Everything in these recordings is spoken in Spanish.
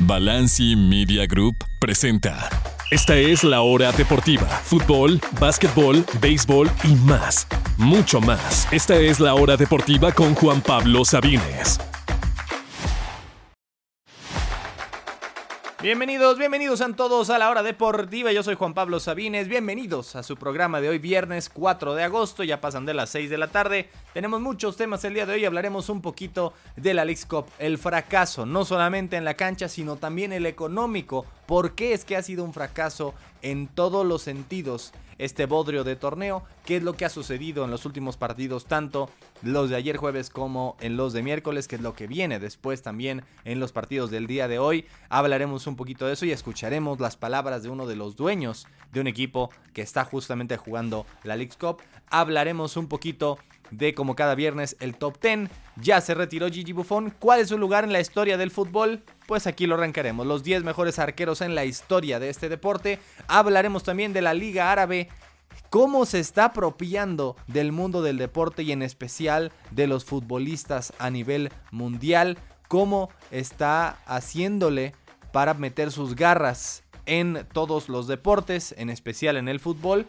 Balanci Media Group presenta. Esta es la hora deportiva. Fútbol, básquetbol, béisbol y más. Mucho más. Esta es la hora deportiva con Juan Pablo Sabines. Bienvenidos, bienvenidos a todos a la hora deportiva. Yo soy Juan Pablo Sabines. Bienvenidos a su programa de hoy, viernes 4 de agosto. Ya pasan de las 6 de la tarde. Tenemos muchos temas el día de hoy. Hablaremos un poquito de la League el fracaso, no solamente en la cancha, sino también el económico. ¿Por qué es que ha sido un fracaso en todos los sentidos? Este bodrio de torneo, qué es lo que ha sucedido en los últimos partidos, tanto los de ayer jueves como en los de miércoles, qué es lo que viene después también en los partidos del día de hoy. Hablaremos un poquito de eso y escucharemos las palabras de uno de los dueños de un equipo que está justamente jugando la League Cup. Hablaremos un poquito de como cada viernes el top 10. Ya se retiró Gigi Buffon. ¿Cuál es su lugar en la historia del fútbol? Pues aquí lo arrancaremos. Los 10 mejores arqueros en la historia de este deporte. Hablaremos también de la Liga Árabe. Cómo se está apropiando del mundo del deporte y en especial de los futbolistas a nivel mundial. Cómo está haciéndole para meter sus garras en todos los deportes, en especial en el fútbol.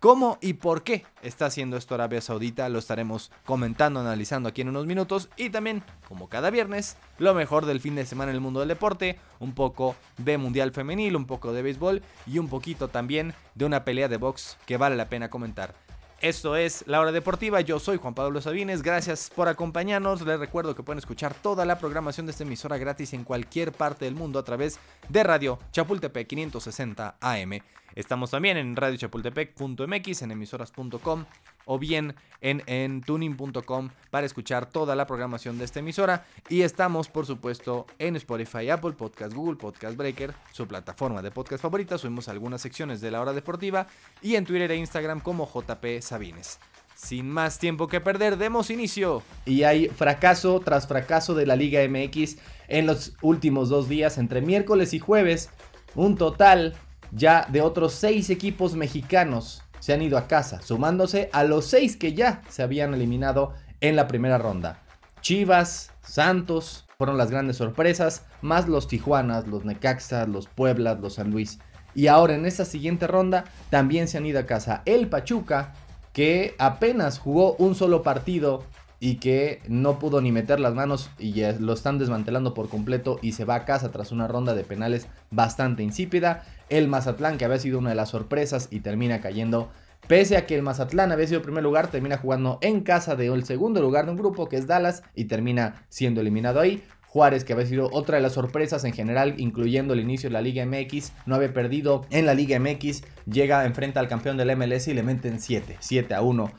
¿Cómo y por qué está haciendo esto Arabia Saudita? Lo estaremos comentando, analizando aquí en unos minutos. Y también, como cada viernes, lo mejor del fin de semana en el mundo del deporte. Un poco de Mundial Femenil, un poco de béisbol y un poquito también de una pelea de box que vale la pena comentar. Esto es La Hora Deportiva, yo soy Juan Pablo Sabines, gracias por acompañarnos, les recuerdo que pueden escuchar toda la programación de esta emisora gratis en cualquier parte del mundo a través de Radio Chapultepec 560 AM. Estamos también en radiochapultepec.mx, en emisoras.com o bien en, en tuning.com para escuchar toda la programación de esta emisora. Y estamos, por supuesto, en Spotify, Apple Podcast, Google Podcast Breaker, su plataforma de podcast favorita. Subimos algunas secciones de la hora deportiva y en Twitter e Instagram como JP Sabines. Sin más tiempo que perder, demos inicio. Y hay fracaso tras fracaso de la Liga MX en los últimos dos días, entre miércoles y jueves. Un total ya de otros seis equipos mexicanos se han ido a casa, sumándose a los seis que ya se habían eliminado en la primera ronda. Chivas, Santos fueron las grandes sorpresas, más los Tijuanas, los Necaxas, los Pueblas, los San Luis. Y ahora en esta siguiente ronda también se han ido a casa el Pachuca, que apenas jugó un solo partido y que no pudo ni meter las manos y lo están desmantelando por completo y se va a casa tras una ronda de penales bastante insípida. El Mazatlán, que había sido una de las sorpresas y termina cayendo. Pese a que el Mazatlán había sido primer lugar, termina jugando en casa de el segundo lugar de un grupo que es Dallas y termina siendo eliminado ahí. Juárez, que había sido otra de las sorpresas en general, incluyendo el inicio de la Liga MX, no había perdido en la Liga MX, llega, enfrenta al campeón del MLS y le meten 7, 7 a 1,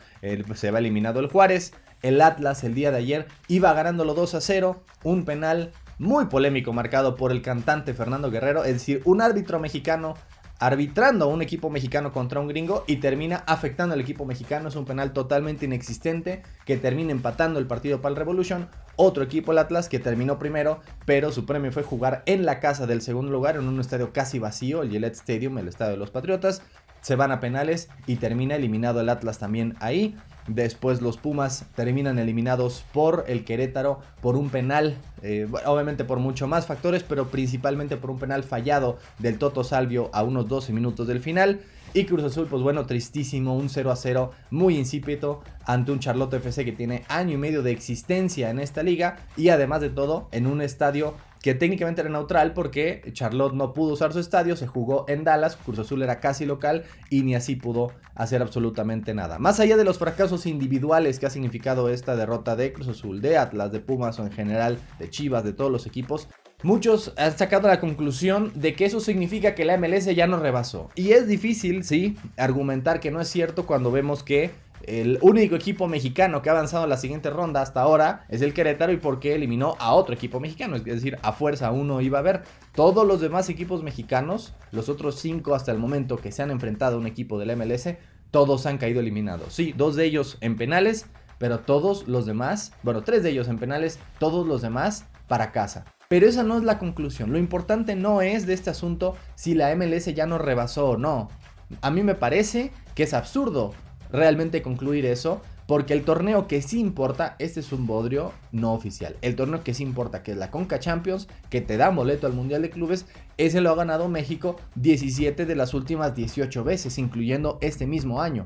se va eliminado el Juárez. El Atlas el día de ayer iba ganándolo 2 a 0, un penal muy polémico marcado por el cantante Fernando Guerrero, es decir, un árbitro mexicano arbitrando a un equipo mexicano contra un gringo y termina afectando al equipo mexicano. Es un penal totalmente inexistente que termina empatando el partido para el Revolution. Otro equipo, el Atlas, que terminó primero, pero su premio fue jugar en la casa del segundo lugar en un estadio casi vacío, el Gillette Stadium, el estadio de los Patriotas. Se van a penales y termina eliminado el Atlas también ahí. Después los Pumas terminan eliminados por el Querétaro por un penal, eh, obviamente por mucho más factores, pero principalmente por un penal fallado del Toto Salvio a unos 12 minutos del final. Y Cruz Azul, pues bueno, tristísimo, un 0 a 0 muy insípido ante un Charlotte FC que tiene año y medio de existencia en esta liga y además de todo en un estadio que técnicamente era neutral porque Charlotte no pudo usar su estadio, se jugó en Dallas, Cruz Azul era casi local y ni así pudo hacer absolutamente nada. Más allá de los fracasos individuales que ha significado esta derrota de Cruz Azul, de Atlas, de Pumas o en general de Chivas, de todos los equipos, Muchos han sacado la conclusión de que eso significa que la MLS ya no rebasó. Y es difícil, sí, argumentar que no es cierto cuando vemos que el único equipo mexicano que ha avanzado a la siguiente ronda hasta ahora es el Querétaro y porque eliminó a otro equipo mexicano. Es decir, a fuerza uno iba a haber. Todos los demás equipos mexicanos, los otros cinco hasta el momento que se han enfrentado a un equipo del MLS, todos han caído eliminados. Sí, dos de ellos en penales, pero todos los demás, bueno, tres de ellos en penales, todos los demás para casa. Pero esa no es la conclusión. Lo importante no es de este asunto si la MLS ya no rebasó o no. A mí me parece que es absurdo realmente concluir eso Porque el torneo que sí importa, este es un bodrio no oficial. El torneo que sí importa, que es la Conca Champions, que te da boleto al Mundial de Clubes, ese lo ha ganado México 17 de las últimas 18 veces, incluyendo este mismo año.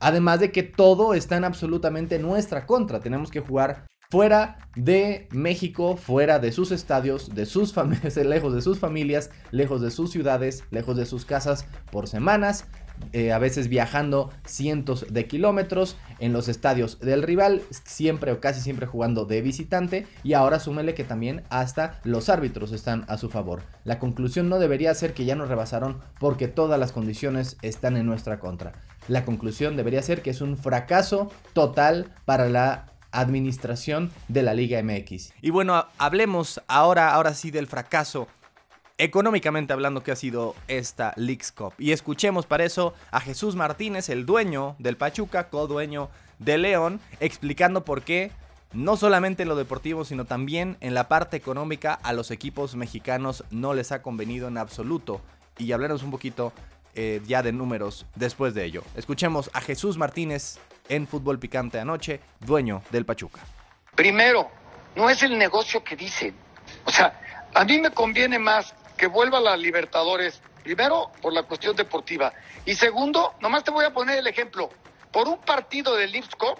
Además de que todo está en absolutamente nuestra contra. Tenemos que jugar fuera de México, fuera de sus estadios, de sus familias, lejos de sus familias, lejos de sus ciudades, lejos de sus casas por semanas, eh, a veces viajando cientos de kilómetros en los estadios del rival, siempre o casi siempre jugando de visitante y ahora súmele que también hasta los árbitros están a su favor. La conclusión no debería ser que ya nos rebasaron porque todas las condiciones están en nuestra contra. La conclusión debería ser que es un fracaso total para la administración de la Liga MX. Y bueno, hablemos ahora, ahora sí del fracaso económicamente hablando que ha sido esta Leagues Cup. Y escuchemos para eso a Jesús Martínez, el dueño del Pachuca, co-dueño de León, explicando por qué no solamente en lo deportivo, sino también en la parte económica a los equipos mexicanos no les ha convenido en absoluto. Y hablaremos un poquito eh, ya de números después de ello. Escuchemos a Jesús Martínez en Fútbol Picante anoche, dueño del Pachuca. Primero, no es el negocio que dicen. O sea, a mí me conviene más que vuelva a la Libertadores, primero por la cuestión deportiva y segundo, nomás te voy a poner el ejemplo, por un partido de Leagues Cup,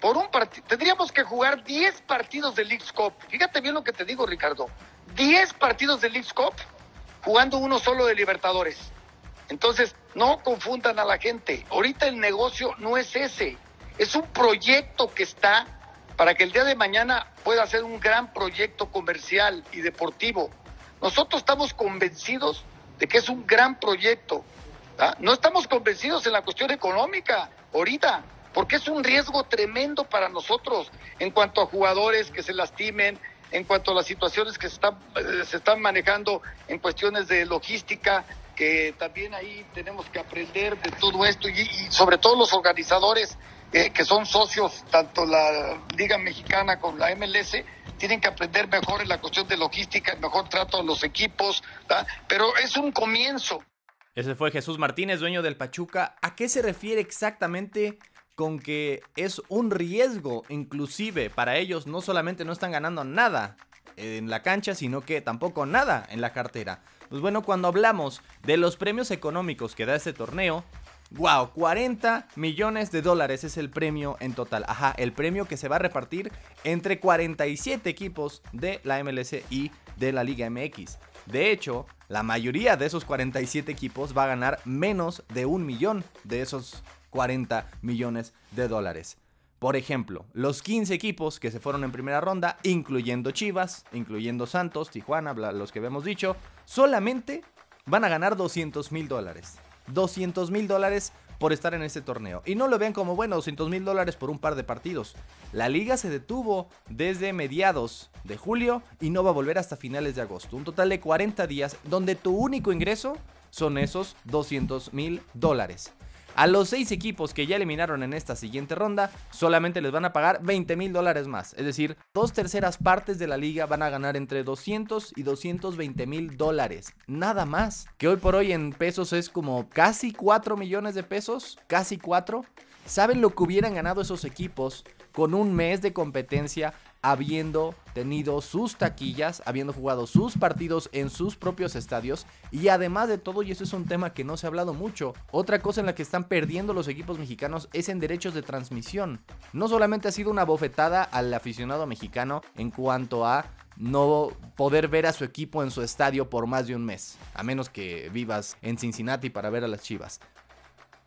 por un partido, tendríamos que jugar 10 partidos de Leagues Cup. Fíjate bien lo que te digo, Ricardo. 10 partidos de Leagues Cup jugando uno solo de Libertadores. Entonces, no confundan a la gente. Ahorita el negocio no es ese. Es un proyecto que está para que el día de mañana pueda ser un gran proyecto comercial y deportivo. Nosotros estamos convencidos de que es un gran proyecto. ¿ah? No estamos convencidos en la cuestión económica ahorita, porque es un riesgo tremendo para nosotros en cuanto a jugadores que se lastimen, en cuanto a las situaciones que se están, eh, se están manejando en cuestiones de logística, que también ahí tenemos que aprender de todo esto y, sobre todo los organizadores que son socios, tanto la Liga Mexicana como la MLS, tienen que aprender mejor en la cuestión de logística, el mejor trato a los equipos, pero es un comienzo. Ese fue Jesús Martínez, dueño del Pachuca. ¿A qué se refiere exactamente con que es un riesgo inclusive para ellos? No solamente no están ganando nada en la cancha, sino que tampoco nada en la cartera. Pues bueno, cuando hablamos de los premios económicos que da este torneo, Wow, 40 millones de dólares es el premio en total. Ajá, el premio que se va a repartir entre 47 equipos de la MLS y de la Liga MX. De hecho, la mayoría de esos 47 equipos va a ganar menos de un millón de esos 40 millones de dólares. Por ejemplo, los 15 equipos que se fueron en primera ronda, incluyendo Chivas, incluyendo Santos, Tijuana, los que habíamos dicho, solamente van a ganar 200 mil dólares. 200 mil dólares por estar en este torneo. Y no lo vean como, bueno, 200 mil dólares por un par de partidos. La liga se detuvo desde mediados de julio y no va a volver hasta finales de agosto. Un total de 40 días donde tu único ingreso son esos 200 mil dólares. A los seis equipos que ya eliminaron en esta siguiente ronda, solamente les van a pagar 20 mil dólares más. Es decir, dos terceras partes de la liga van a ganar entre 200 y 220 mil dólares. Nada más. Que hoy por hoy en pesos es como casi 4 millones de pesos. Casi 4. ¿Saben lo que hubieran ganado esos equipos con un mes de competencia habiendo tenido sus taquillas, habiendo jugado sus partidos en sus propios estadios y además de todo, y eso es un tema que no se ha hablado mucho, otra cosa en la que están perdiendo los equipos mexicanos es en derechos de transmisión. No solamente ha sido una bofetada al aficionado mexicano en cuanto a no poder ver a su equipo en su estadio por más de un mes, a menos que vivas en Cincinnati para ver a las Chivas.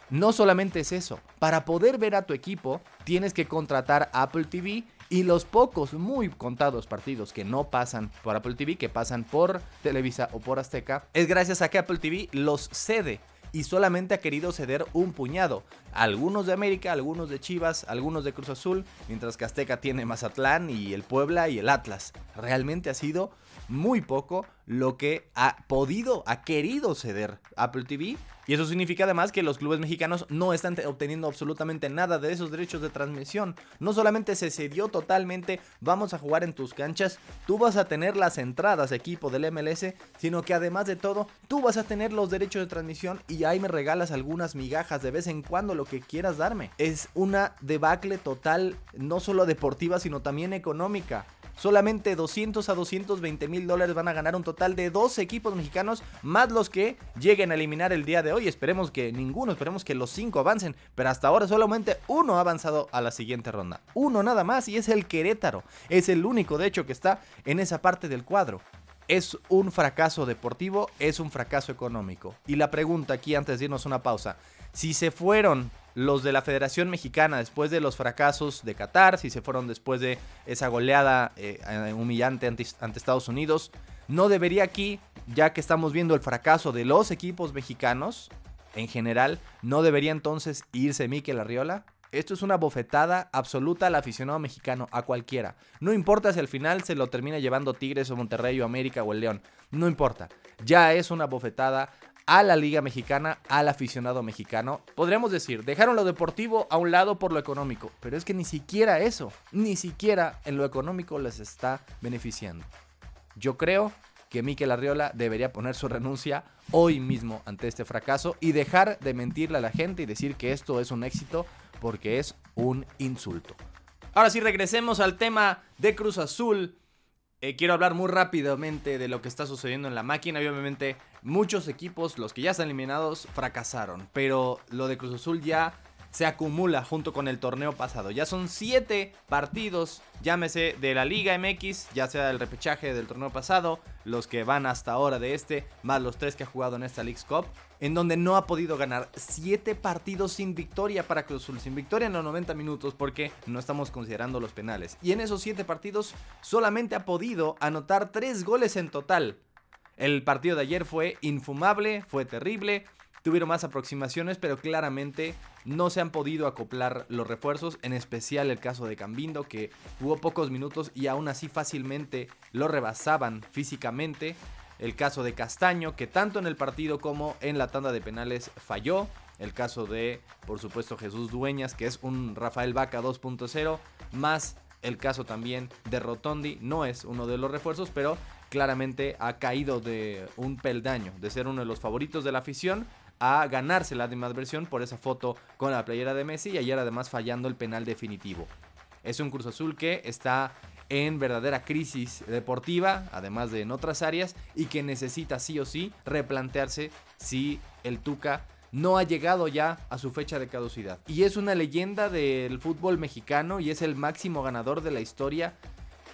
No solamente es eso, para poder ver a tu equipo tienes que contratar Apple TV y los pocos, muy contados partidos que no pasan por Apple TV, que pasan por Televisa o por Azteca, es gracias a que Apple TV los cede y solamente ha querido ceder un puñado. Algunos de América, algunos de Chivas, algunos de Cruz Azul, mientras que Azteca tiene Mazatlán y el Puebla y el Atlas. Realmente ha sido muy poco lo que ha podido, ha querido ceder Apple TV. Y eso significa además que los clubes mexicanos no están obteniendo absolutamente nada de esos derechos de transmisión. No solamente se cedió totalmente, vamos a jugar en tus canchas, tú vas a tener las entradas equipo del MLS, sino que además de todo, tú vas a tener los derechos de transmisión y ahí me regalas algunas migajas de vez en cuando lo que quieras darme. Es una debacle total, no solo deportiva, sino también económica. Solamente 200 a 220 mil dólares van a ganar un total de dos equipos mexicanos, más los que lleguen a eliminar el día de hoy. Esperemos que ninguno, esperemos que los cinco avancen, pero hasta ahora solamente uno ha avanzado a la siguiente ronda. Uno nada más y es el Querétaro. Es el único, de hecho, que está en esa parte del cuadro. Es un fracaso deportivo, es un fracaso económico. Y la pregunta aquí antes de irnos una pausa, si se fueron los de la Federación Mexicana después de los fracasos de Qatar, si se fueron después de esa goleada eh, humillante ante, Estados Unidos, no debería aquí, ya que estamos viendo el fracaso de los equipos mexicanos en general, no debería entonces irse Mikel Arriola. Esto es una bofetada absoluta al aficionado mexicano, a cualquiera. No importa si al final se lo termina llevando Tigres o Monterrey o América o el León. No importa. Ya es una bofetada a la Liga Mexicana, al aficionado mexicano. Podríamos decir, dejaron lo deportivo a un lado por lo económico, pero es que ni siquiera eso, ni siquiera en lo económico les está beneficiando. Yo creo que Miquel Arriola debería poner su renuncia hoy mismo ante este fracaso y dejar de mentirle a la gente y decir que esto es un éxito porque es un insulto. Ahora sí, regresemos al tema de Cruz Azul. Eh, quiero hablar muy rápidamente de lo que está sucediendo en la máquina. obviamente muchos equipos, los que ya están eliminados, fracasaron. Pero lo de Cruz Azul ya se acumula junto con el torneo pasado. Ya son 7 partidos, llámese de la Liga MX, ya sea del repechaje del torneo pasado, los que van hasta ahora de este, más los 3 que ha jugado en esta League Cup, en donde no ha podido ganar 7 partidos sin victoria para Cruz Azul, sin victoria en los 90 minutos porque no estamos considerando los penales. Y en esos 7 partidos solamente ha podido anotar 3 goles en total. El partido de ayer fue infumable, fue terrible, tuvieron más aproximaciones, pero claramente no se han podido acoplar los refuerzos, en especial el caso de Cambindo, que jugó pocos minutos y aún así fácilmente lo rebasaban físicamente. El caso de Castaño, que tanto en el partido como en la tanda de penales falló. El caso de, por supuesto, Jesús Dueñas, que es un Rafael Vaca 2.0, más el caso también de Rotondi, no es uno de los refuerzos, pero claramente ha caído de un peldaño, de ser uno de los favoritos de la afición a ganarse la versión por esa foto con la playera de Messi y ayer además fallando el penal definitivo. Es un Cruz Azul que está en verdadera crisis deportiva, además de en otras áreas, y que necesita sí o sí replantearse si el Tuca no ha llegado ya a su fecha de caducidad. Y es una leyenda del fútbol mexicano y es el máximo ganador de la historia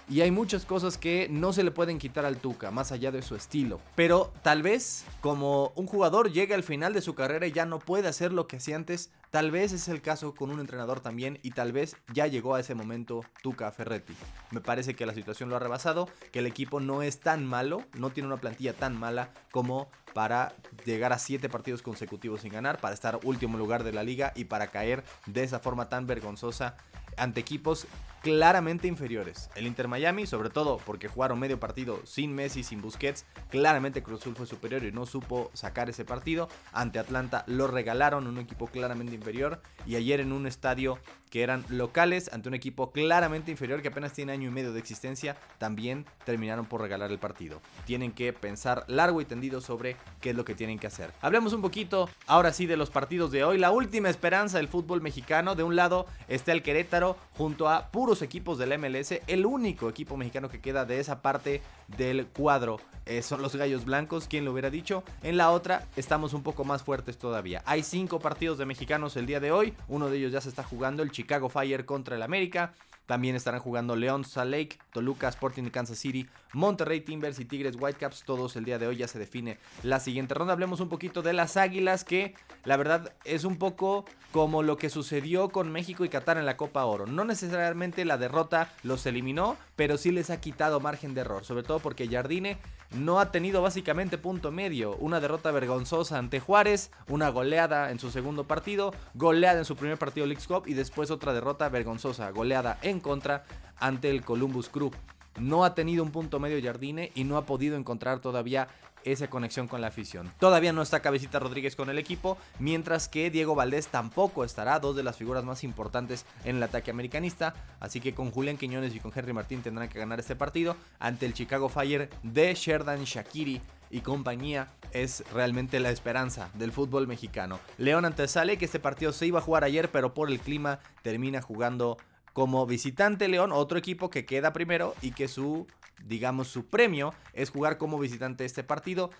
y hay muchas cosas que no se le pueden quitar al Tuca, más allá de su estilo. Pero tal vez, como un jugador llega al final de su carrera y ya no puede hacer lo que hacía antes, tal vez es el caso con un entrenador también y tal vez ya llegó a ese momento Tuca Ferretti. Me parece que la situación lo ha rebasado, que el equipo no es tan malo, no tiene una plantilla tan mala como para llegar a siete partidos consecutivos sin ganar, para estar último lugar de la liga y para caer de esa forma tan vergonzosa ante equipos claramente inferiores. El Inter Miami, sobre todo porque jugaron medio partido sin Messi, sin Busquets, claramente Cruz Azul fue superior y no supo sacar ese partido. Ante Atlanta lo regalaron, un equipo claramente inferior. Y ayer en un estadio que eran locales, ante un equipo claramente inferior que apenas tiene año y medio de existencia, también terminaron por regalar el partido. Tienen que pensar largo y tendido sobre qué es lo que tienen que hacer. Hablemos un poquito ahora sí de los partidos de hoy. La última esperanza del fútbol mexicano. De un lado está el Querétaro junto a puros equipos del MLS. El único equipo mexicano que queda de esa parte del cuadro eh, son los Gallos Blancos, quien lo hubiera dicho. En la otra estamos un poco más fuertes todavía. Hay cinco partidos de mexicanos el día de hoy. Uno de ellos ya se está jugando, el Chicago Fire contra el América. También estarán jugando León, Salt Lake, Toluca, Sporting de Kansas City, Monterrey Timbers y Tigres Whitecaps. Todos el día de hoy ya se define la siguiente ronda. Hablemos un poquito de las Águilas, que la verdad es un poco como lo que sucedió con México y Qatar en la Copa Oro. No necesariamente la derrota los eliminó, pero sí les ha quitado margen de error. Sobre todo porque Jardine no ha tenido básicamente punto medio. Una derrota vergonzosa ante Juárez, una goleada en su segundo partido, goleada en su primer partido League Cup y después otra derrota vergonzosa, goleada en contra ante el Columbus Crew. No ha tenido un punto medio Jardine y no ha podido encontrar todavía esa conexión con la afición. Todavía no está Cabecita Rodríguez con el equipo, mientras que Diego Valdés tampoco estará, dos de las figuras más importantes en el ataque americanista, así que con Julián Quiñones y con Henry Martín tendrán que ganar este partido ante el Chicago Fire de Sherdan Shakiri y compañía es realmente la esperanza del fútbol mexicano. León ante Sale, que este partido se iba a jugar ayer, pero por el clima termina jugando como visitante León, otro equipo que queda primero y que su digamos, su premio es jugar como visitante este partido.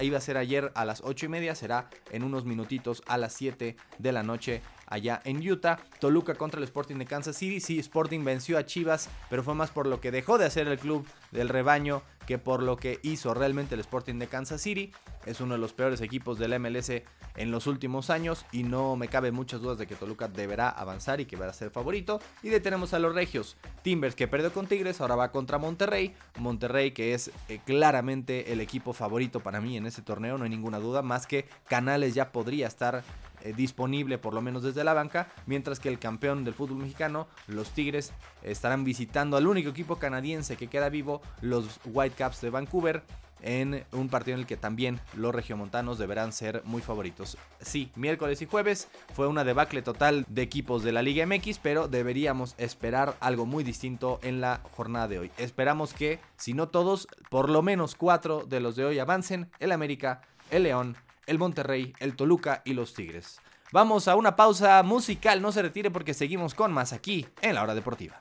iba a ser ayer a las 8 y media, será en unos minutitos a las 7 de la noche allá en Utah. Toluca contra el Sporting de Kansas City. Sí, Sporting venció a Chivas, pero fue más por lo que dejó de hacer el club del rebaño que por lo que hizo realmente el Sporting de Kansas City. Es uno de los peores equipos del MLS en los últimos años y no me cabe muchas dudas de que Toluca deberá avanzar y que va a ser favorito. Y detenemos a los Regios. Timbers que perdió con Tigres, ahora va contra Monterrey. Monterrey que es eh, claramente el equipo favorito para mí en ese torneo, no hay ninguna duda, más que Canales ya podría estar eh, disponible por lo menos desde la banca, mientras que el campeón del fútbol mexicano, los Tigres, estarán visitando al único equipo canadiense que queda vivo, los Whitecaps de Vancouver en un partido en el que también los regiomontanos deberán ser muy favoritos. Sí, miércoles y jueves fue una debacle total de equipos de la Liga MX, pero deberíamos esperar algo muy distinto en la jornada de hoy. Esperamos que, si no todos, por lo menos cuatro de los de hoy avancen, el América, el León, el Monterrey, el Toluca y los Tigres. Vamos a una pausa musical, no se retire porque seguimos con más aquí en la hora deportiva.